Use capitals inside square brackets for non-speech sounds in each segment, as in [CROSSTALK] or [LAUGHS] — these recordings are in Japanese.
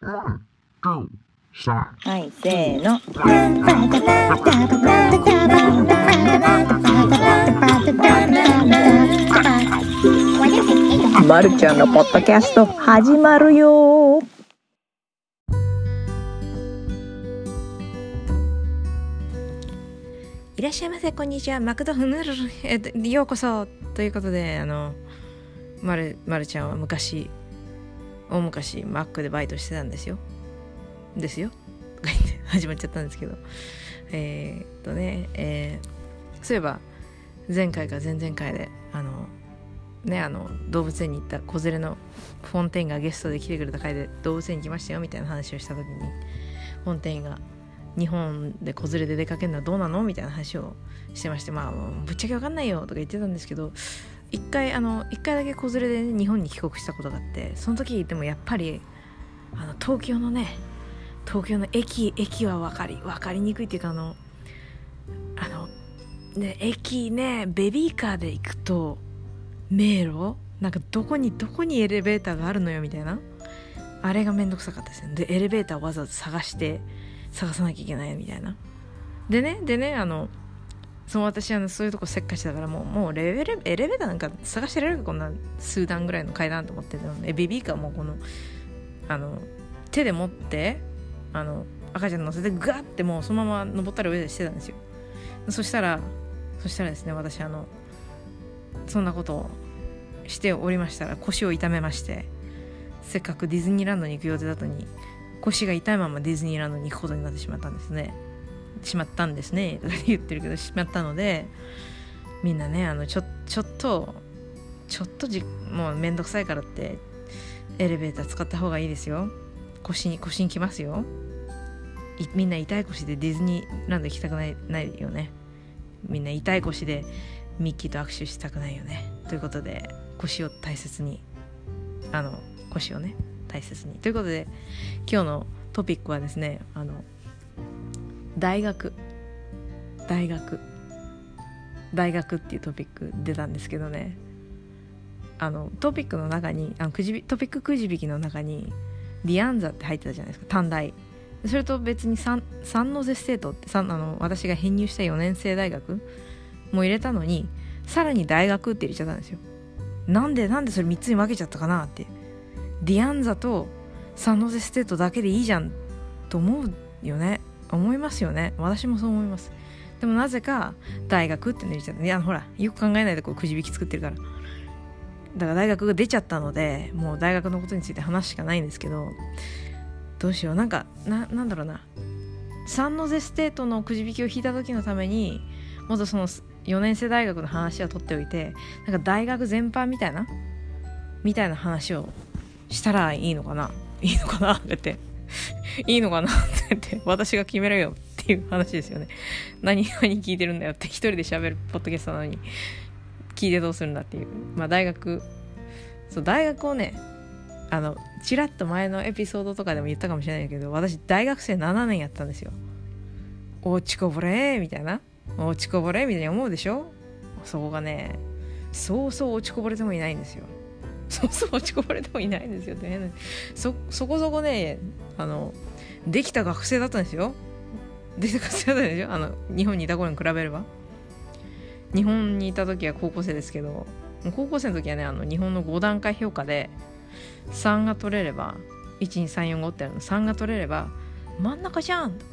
はい、せーの。まるちゃんのポッドキャスト始まるよ。いらっしゃいませこんにちは。マクドナルへようこそ。ということであのまるまるちゃんは昔大昔マックでバイトしてたんですよ。ですよ。とか言って始まっちゃったんですけど。えー、っとねえー、そういえば前回か前々回であのねあの動物園に行った子連れのフォンテインがゲストで来てくれた回で動物園に来ましたよみたいな話をした時にフォンテインが日本で子連れで出かけるのはどうなの？みたいな話をしてましてまあぶっちゃけ分かんないよとか言ってたんですけど一回あの一回だけ子連れで、日本に帰国したことがあってその時でもやっぱりあの東京のね東京の駅駅は分かり分かりにくいっていうかあのあのね駅ねベビーカーで行くと迷路？なんかどこにどこにエレベーターがあるのよみたいな？あれがめんどくさかったですね。でエレベーターをわざわざ探して探さなきゃいけないみたいな。でねでねあのその私あのそういうとこせっかちだからもうもうレベルエレベーターなんか探してられるかこんな数段ぐらいの階段と思ってたの。でベビーカーもこのあの手で持ってあの赤ちゃん乗せてガッてもうそのまま登ったり上でしてたんですよ。そしたらそしたらですね私あのそんなことをしておりましたら腰を痛めましてせっかくディズニーランドに行く予定だったのに腰が痛いままディズニーランドに行くことになってしまったんですね。しまったんですね。[LAUGHS] とか言ってるけどしまったのでみんなねあのちょちょっとちょっとじもうめんどくさいからってエレベーター使った方がいいですよ。腰に腰にきますよ。みんな痛い腰でディズニーランド行きたくないないよね。みんな痛い腰でミッキーと握手したくないよね。ということで腰を大切にあの腰をね大切に。ということで今日のトピックはですねあの大学。大学。大学っていうトピック出たんですけどね。あのトピックの中にあのくじトピックくじ引きの中にディアンザって入ってたじゃないですか。短大。それと別にサンノゼステートってあの私が編入した4年生大学も入れたのにさらに大学って入れちゃったんですよ。なんでなんでそれ3つに分けちゃったかなって。ディアンザとサンノゼステートだけでいいじゃんと思うよね。思いますよね。私もそう思います。でもなぜか大学って入れちゃった。いやほらよく考えないでこうくじ引き作ってるから。だから大学が出ちゃったのでもう大学のことについて話しかないんですけどどうしよう。なんかななんだろうな。サンノゼステートのくじ引きを引いた時のためにもっとその4年生大学の話は取っておいてなんか大学全般みたいなみたいな話をしたらいいのかな。いいのかなって [LAUGHS] いいのかなってって私が決めろよっていう話ですよね。何何聞いてるんだよって一人で喋るポッドキャストなのに聞いてどうするんだっていう。まあ大学そう大学をねあのちらっと前のエピソードとかでも言ったかもしれないけど私大学生7年やったんですよ。落ちこぼれみたいな。落ちこぼれみたいに思うでしょ？そこがねそうそう落ちこぼれてもいないんですよ。そうそう落ちこぼれてもいないんですよね。そそこそこねあのできた学生だったんですよ。できた学生だったんですよ。あの日本にいた頃に比べれば。日本にいた時は高校生ですけど高校生の時はねあの日本の5段階評価で3が取れれば12345ってあるの。3が取れれば真ん中じゃんって。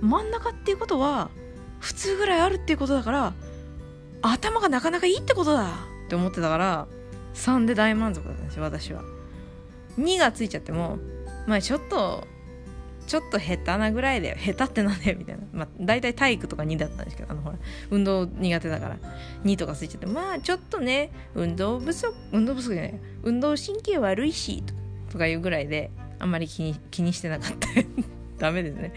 真ん中っていうことは普通ぐらいあるっていうことだから頭がなかなかいいってことだって思ってたから3で大満足だったんですよ私は。2がついちゃってもまあちょっとちょっと下手なぐらいだよ下手ってなんだよみたいな。まあ大体体育とか2だったんですけどあのほら運動苦手だから。2とかついちゃってまあちょっとね運動不足運動不足じゃない。運動神経悪いしとかいうぐらいであんまり気に気にしてなかった。[LAUGHS] ダメですね。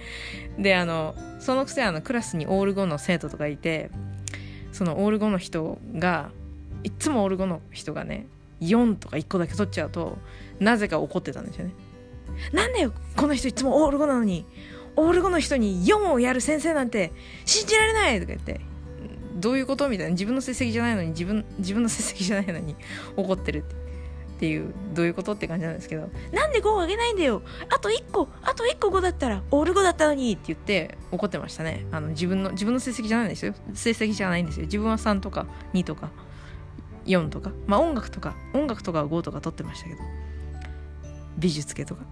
であのそのくせあのクラスにオール5の生徒とかいてそのオール5の人がいつもオール5の人がね4とか1個だけ取っちゃうとなぜか怒ってたんですよね。なんでよこの人いつもオール5なのにオール5の人に4をやる先生なんて信じられない！とか言って。どういうこと？みたいな。自分の成績じゃないのに自分自分の成績じゃないのに怒ってるって。っていうどういうこと？って感じなんですけど。なんで5をあげないんだよ！あと1個あと1個5だったらオール5だったのに！って言って怒ってましたね。あの自分の自分の成績じゃないんですよ。成績じゃないんですよ。自分は3とか2とか。4とかまあ音楽とか音楽とかは5とか取ってましたけど美術系とか。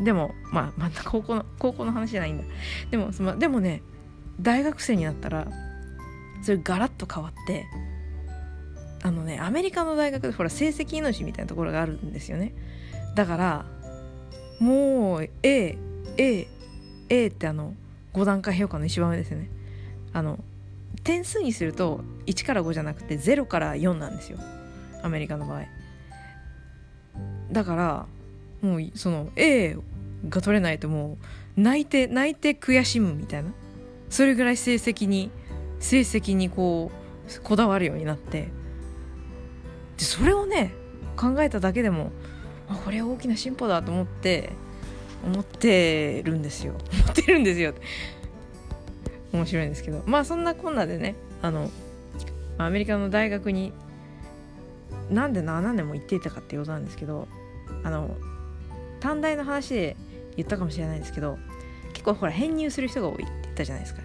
でもまあまた高校の高校の話じゃないんだ。でもそのでもね大学生になったらそれガラッと変わってあのねアメリカの大学でほら成績命みたいなところがあるんですよね。だからもう AA A ってあの5段階評価の一番上ですよね。あの点数にすると1から5じゃなくて0から4なんですよ。アメリカの場合。だからもうその A が取れないともう泣いて泣いて悔しむみたいな。それぐらい成績に成績にこうこだわるようになって。でそれをね考えただけでもあこれは大きな進歩だと思って思ってるんですよ。思ってるんですよ面白いんですけどまあそんなこんなでねあのアメリカの大学になんで7年も行っていたかっていうことなんですけどあの短大の話で言ったかもしれないですけど結構ほら編入する人が多いって言ったじゃないですか。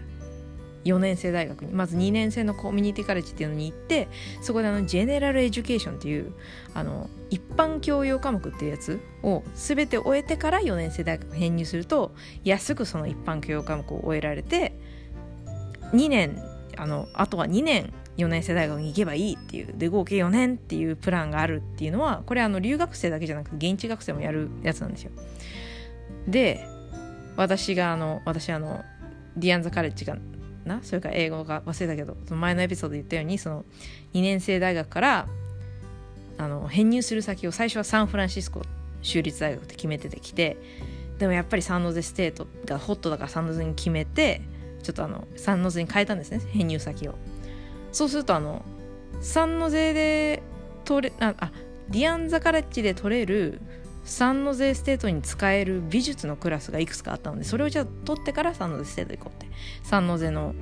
4年生大学に。まず2年生のコミュニティカレッジっていうのに行ってそこであの general education っていうあの一般教養科目っていうやつを全て終えてから4年生大学編入すると安くその一般教養科目を終えられて2年あのあとは2年4年生大学に行けばいいっていうで合計4年っていうプランがあるっていうのはこれあの留学生だけじゃなくて現地学生もやるやつなんですよ。で私があの私あのディアンザカレッジがな？それから英語が忘れたけどその前のエピソードで言ったようにその2年生大学からあの編入する先を最初はサンフランシスコ州立大学って決めててきてでもやっぱりサンノゼステートがホットだからサンノゼに決めてちょっとあのサンノゼに変えたんですね。編入先を。そうするとあのサンノゼで取れああディアンザカレッジで取れるサンノゼステートに使える美術のクラスがいくつかあったのでそれをじゃあ取ってからサンノゼステート行こうって。サンノゼの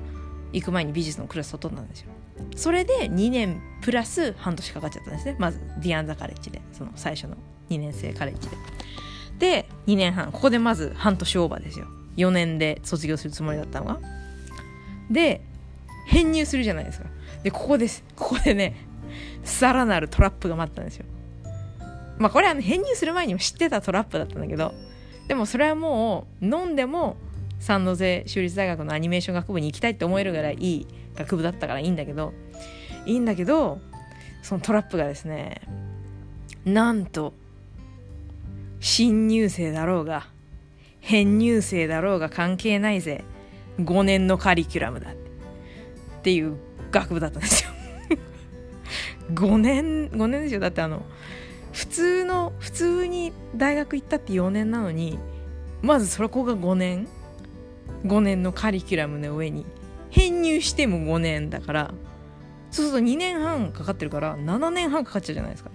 行く前に美術のクラスを取ったんですよ。それで2年プラス半年かかっちゃったんですね。まずディアンザカレッジで。その最初の2年生カレッジで。で2年半。ここでまず半年オーバーですよ。4年で卒業するつもりだったのが。で編入するじゃないですか。でここです。ここでねさらなるトラップが待ったんですよ。まあこれは、ね、編入する前にも知ってたトラップだったんだけど。でもそれはもう飲んでも三ノ瀬州立大学のアニメーション学部に行きたいって思えるぐらいいい学部だったからいいんだけど。いいんだけどそのトラップがですねなんと新入生だろうが編入生だろうが関係ないぜ。5年のカリキュラムだって。いう学部だったんですよ。[LAUGHS] 5年5年ですよ。だってあの普通の普通に大学行ったって4年なのにまずそこが5年。5年のカリキュラムの上に編入しても5年だからそうすると2年半かかってるから7年半かかっちゃうじゃないですか。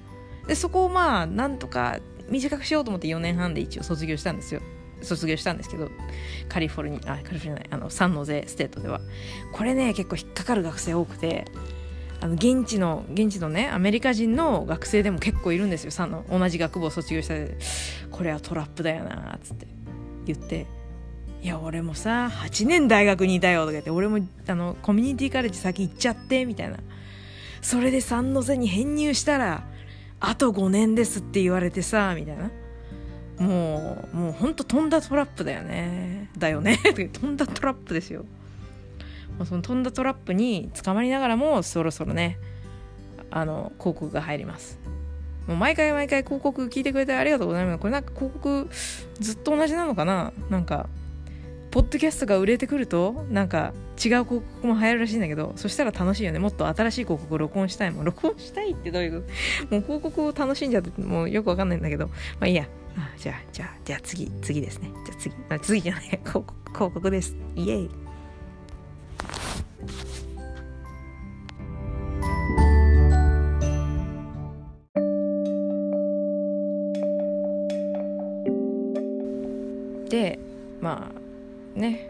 でそこをまあなんとか短くしようと思って4年半で一応卒業したんですよ。卒業したんですけどカリフォルニアカリフォルニアあのサンノゼステートでは。これね結構引っかかる学生多くてあの現地の現地のねアメリカ人の学生でも結構いるんですよ。さの同じ学部を卒業した。でこれはトラップだよなっつって言って。いや俺もさ8年大学にいたよとか言って俺もあのコミュニティカレッジ先行っちゃってみたいな。それで三ノ瀬に編入したらあと5年ですって言われてさみたいな。もうもうほんと飛んだトラップだよね。だよね。飛ん。[LAUGHS] だトラップですよ。その飛んだトラップに捕まりながらもそろそろねあの広告が入ります。もう毎回毎回広告聞いてくれてありがとうございます。これなんか広告ずっと同じなのかな？なんかポッドキャストが売れてくるとなんか違う広告も流行るらしいんだけどそしたら楽しいよね。もっと新しい広告を録音したいもん。録音したいってどういうこと？もう広告を楽しんじゃってもうよくわかんないんだけど。まあいいやあじゃあじゃあじゃあ次次ですねじゃあ次あ次じゃない広告広告ですイエイでまあね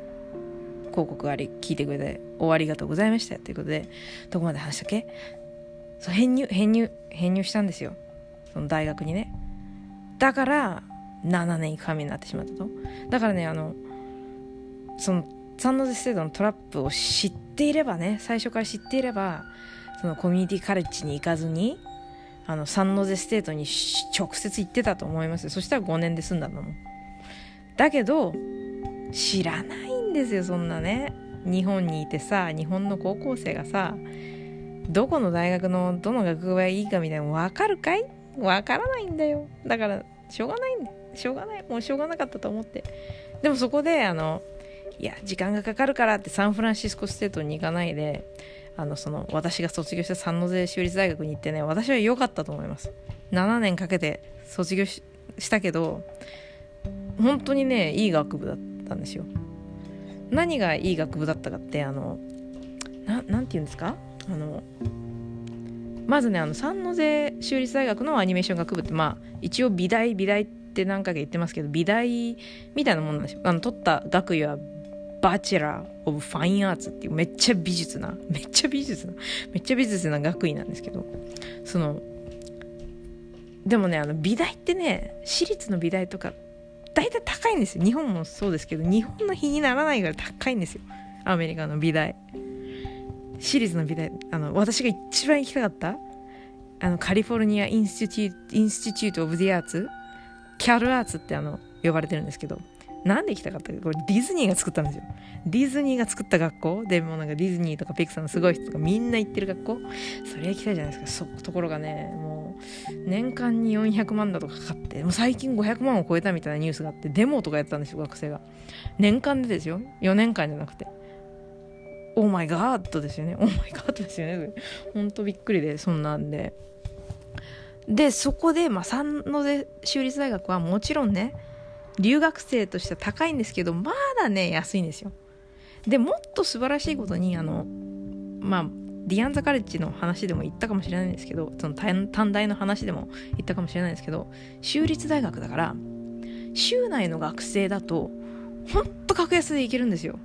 広告あり聞いてくれておありがとうございましたということでどこまで話したっけそう編入編入編入したんですよその大学にねだから7年行く羽目になってしまったと。だからねあのそのサンノゼステートのトラップを知っていればね最初から知っていればそのコミュニティカレッジに行かずにあのサンノゼステートに直接行ってたと思いますそしたら5年で済んだんだもんだけど知らないんですよそんなね。日本にいてさ日本の高校生がさどこの大学のどの学部がいいかみたいなの分かるかい？分からないんだよ。だからしょうがないしょうがないもうしょうがなかったと思って。でもそこであのいや時間がかかるからってサンフランシスコステートに行かないであのその私が卒業したサンノゼ州立大学に行ってね私は良かったと思います。7年かけて卒業したけど本当にねいい学部だったんですよ。何がいい学部だったかってあのななんて言うんですか？あのまずねあのサンノゼ州立大学のアニメーション学部ってまあ一応美大美大って何回か言ってますけど美大みたいなもんなんですよ。あの取った学位は Bachelor of Fine Arts っていうめっちゃ美術なめっちゃ美術なめっちゃ美術な学位なんですけどそのでもねあの美大ってね私立の美大とか大体高いんですよ。日本もそうですけど日本の比にならないぐらい高いんですよ。アメリカの美大。私立の美大あの私が一番行きたかったあのカリフォルニア・インスティテュート・オブ・ディ・アーツキャルアーツってあの呼ばれてるんですけどなんで行きたかったかこれディズニーが作ったんですよ。ディズニーが作った学校でもなんかディズニーとかピクサーのすごい人とかみんな行ってる学校それ行きたいじゃないですか。そところがねもう年間に400万だとかかかってもう最近500万を超えたみたいなニュースがあってデモとかやってたんですよ学生が。年間でですよ。4年間じゃなくて。オーマイガードですよね。オーマイガードですよね。ほんとびっくりでそんなんで。でそこで、まあ、三ノ瀬州立大学はもちろんね留学生としては高いんですけどまだね安いんですよ。でもっと素晴らしいことにあのまあディアンザカレッジの話でも言ったかもしれないんですけどその短大の話でも言ったかもしれないんですけど州立大学だから州内の学生だとほんと格安で行けるんですよ。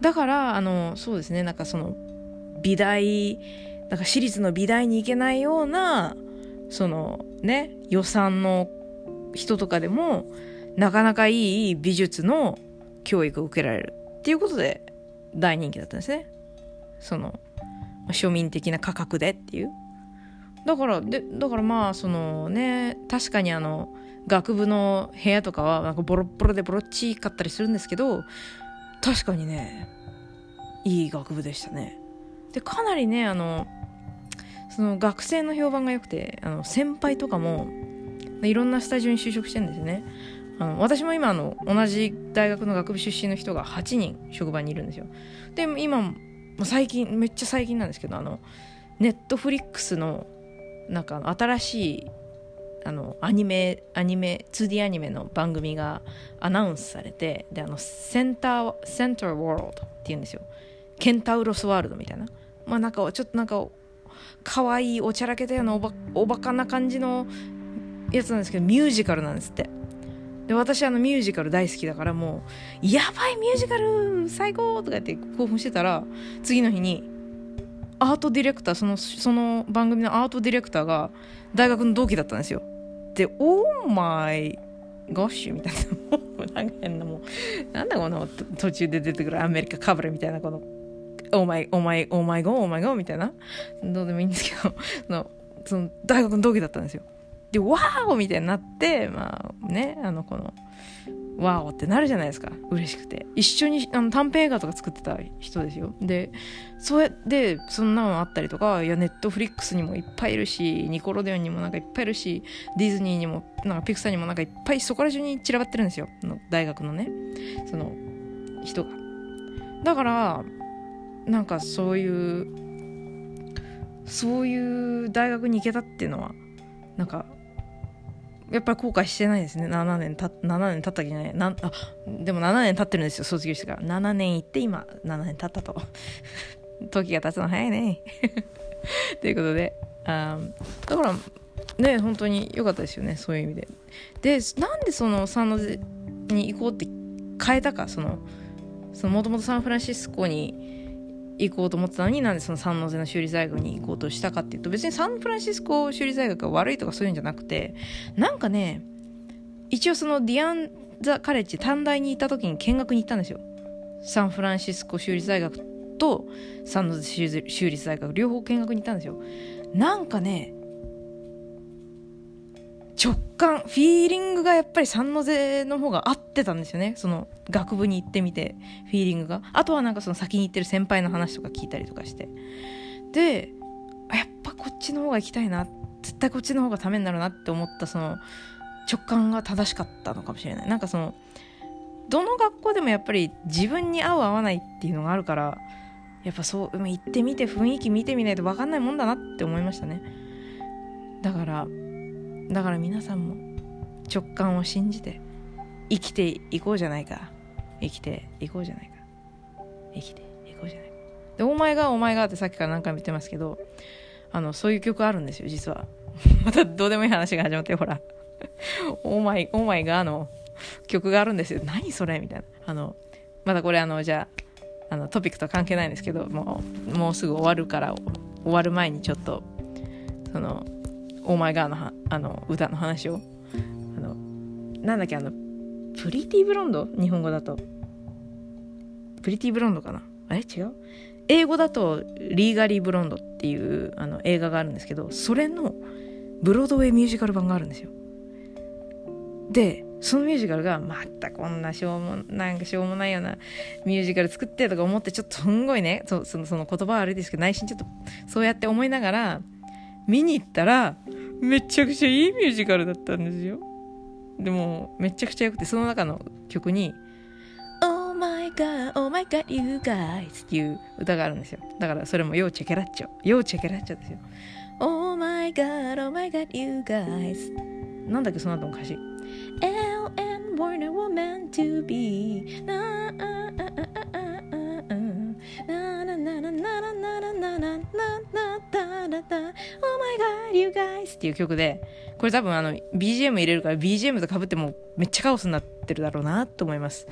だからあのそうですね。なんかその美大だか私立の美大に行けないようなそのね予算の人とかでもなかなかいい美術の教育を受けられるっていうことで大人気だったんですね。その庶民的な価格でっていう。だからでだからまあそのね確かにあの学部の部屋とかはなんかボロボロでボロっちかったりするんですけど確かにねいい学部でしたね。でかなりねあのその学生の評判が良くてあの先輩とかもいろんなスタジオに就職してるんですよね。あの私も今の同じ大学の学部出身の人が8人職場にいるんですよ。で今最近めっちゃ最近なんですけどあのネットフリックスのなんか新しいあのアニメアニメ 2D アニメの番組がアナウンスされてであのセンターセンターワールドっていうんですよ。ケンタウロスワールドみたいな。まあなんかちょっとなんか可愛いおちゃらけたようなおばおバカな感じのやつなんですけどミュージカルなんですって。で私あのミュージカル大好きだからもうやばいミュージカル最高とか言って興奮してたら次の日にアートディレクターそのその番組のアートディレクターが大学の同期だったんですよ。で「オーマイゴッシュ」みたいな。もうなんか変なもうなんだこの途中で出てくるアメリカカブレみたいなこの「オーマイオーマイオーマイゴーオーマイゴー」みたいな。どうでもいいんですけどのその大学の同期だったんですよ。で、 wow みたいになって、まあね、あの、この、 wow ってなるじゃないですか。嬉しくて。一緒にあの短編映画とか作ってた人ですよ。で、そうやって、そんなのあったりとか、いや、ネットフリックスにもいっぱいいるし、ニコロデオンにもなんかいっぱいいるし、ディズニーにも、なんかピクサーにもなんかいっぱいそこら中に散らばってるんですよ。の大学のね、その、人が。だから、なんかそういう、そういう大学に行けたっていうのは、なんかやっぱり後悔してないですね。7年た7年経ったきゃない。なあでも7年経ってるんですよ卒業してから。7年行って今7年経ったと。[LAUGHS] 時が経つの早いね。[LAUGHS] ということであだからね本当に良かったですよね。そういう意味で。でなんでそのサンノゼに行こうって変えたか？そのもともとサンフランシスコに行こうと思ってたのになんでそのサンノゼの修理大学に行こうとしたかっていうと別にサンフランシスコ修理大学が悪いとかそういうんじゃなくてなんかね一応そのディアン・ザ・カレッジ短大に行った時に見学に行ったんですよ。サンフランシスコ修理大学とサンノゼ修理大学両方見学に行ったんですよ。なんかね直感フィーリングがやっぱり三ノ瀬の方が合ってたんですよね。その学部に行ってみてフィーリングが。あとはなんかその先に行ってる先輩の話とか聞いたりとかして。でやっぱこっちの方が行きたいな絶対こっちの方がためになるなって思ったその直感が正しかったのかもしれない。なんかそのどの学校でもやっぱり自分に合う合わないっていうのがあるからやっぱそう行ってみて雰囲気見てみないと分かんないもんだなって思いましたね。だからだから皆さんも直感を信じて生きていこうじゃないか。生きていこうじゃないか。生きていこうじゃないか。で「お前がお前が」ってさっきから何回も言ってますけどあのそういう曲あるんですよ実は。[LAUGHS] またどうでもいい話が始まってほら「オーマイオーマイが」の曲があるんですよ。何それみたいな。あのまだこれあのじゃああのトピックと関係ないんですけどもうもうすぐ終わるから終わる前にちょっとそのオーマイガーのあの歌の話を。あのなんだっけあのプリティブロンド？日本語だと。プリティブロンドかな？あれ？違う？英語だとリーガリー・ブロンドっていうあの映画があるんですけどそれのブロードウェイミュージカル版があるんですよ。でそのミュージカルがまたこんなしょうもなんかしょうもないようなミュージカル作ってとか思ってちょっとすんごいね。そのその言葉は悪いですけど内心ちょっとそうやって思いながら見に行ったらめちゃくちゃいいミュージカルだったんですよ。でもめちゃくちゃ良くてその中の曲に「Oh my god, oh my god, you guys」っていう歌があるんですよ。だからそれも「要チェケラッチョ」「要チェケラッチョ」ですよ「Oh my god, oh my god, you guys」なんだっけその後の歌詞。L and Warner were meant to be なあ。Oh my god, you guys っていう曲で、これ多分あの BGM 入れるから BGM とかぶってもめっちゃカオスになってるだろうなと思います。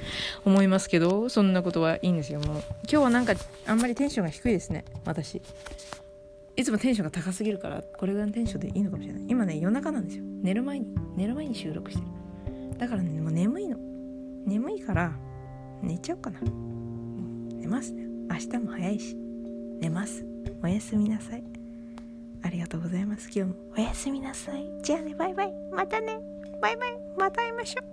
思いますけど、そんなことはいいんですよ。もう今日はなんかあんまりテンションが低いですね、私。いつもテンションが高すぎるから、これぐらいのテンションでいいのかもしれない。今ね、夜中なんですよ。寝る前に、寝る前に収録してる。だからね、もう眠いの。眠いから、寝ちゃおうかな。寝ますね。明日も早いし。寝ます。おやすみなさい。ありがとうございます。今日もおやすみなさい。じゃあね、バイバイ。またね。バイバイ。また会いましょう。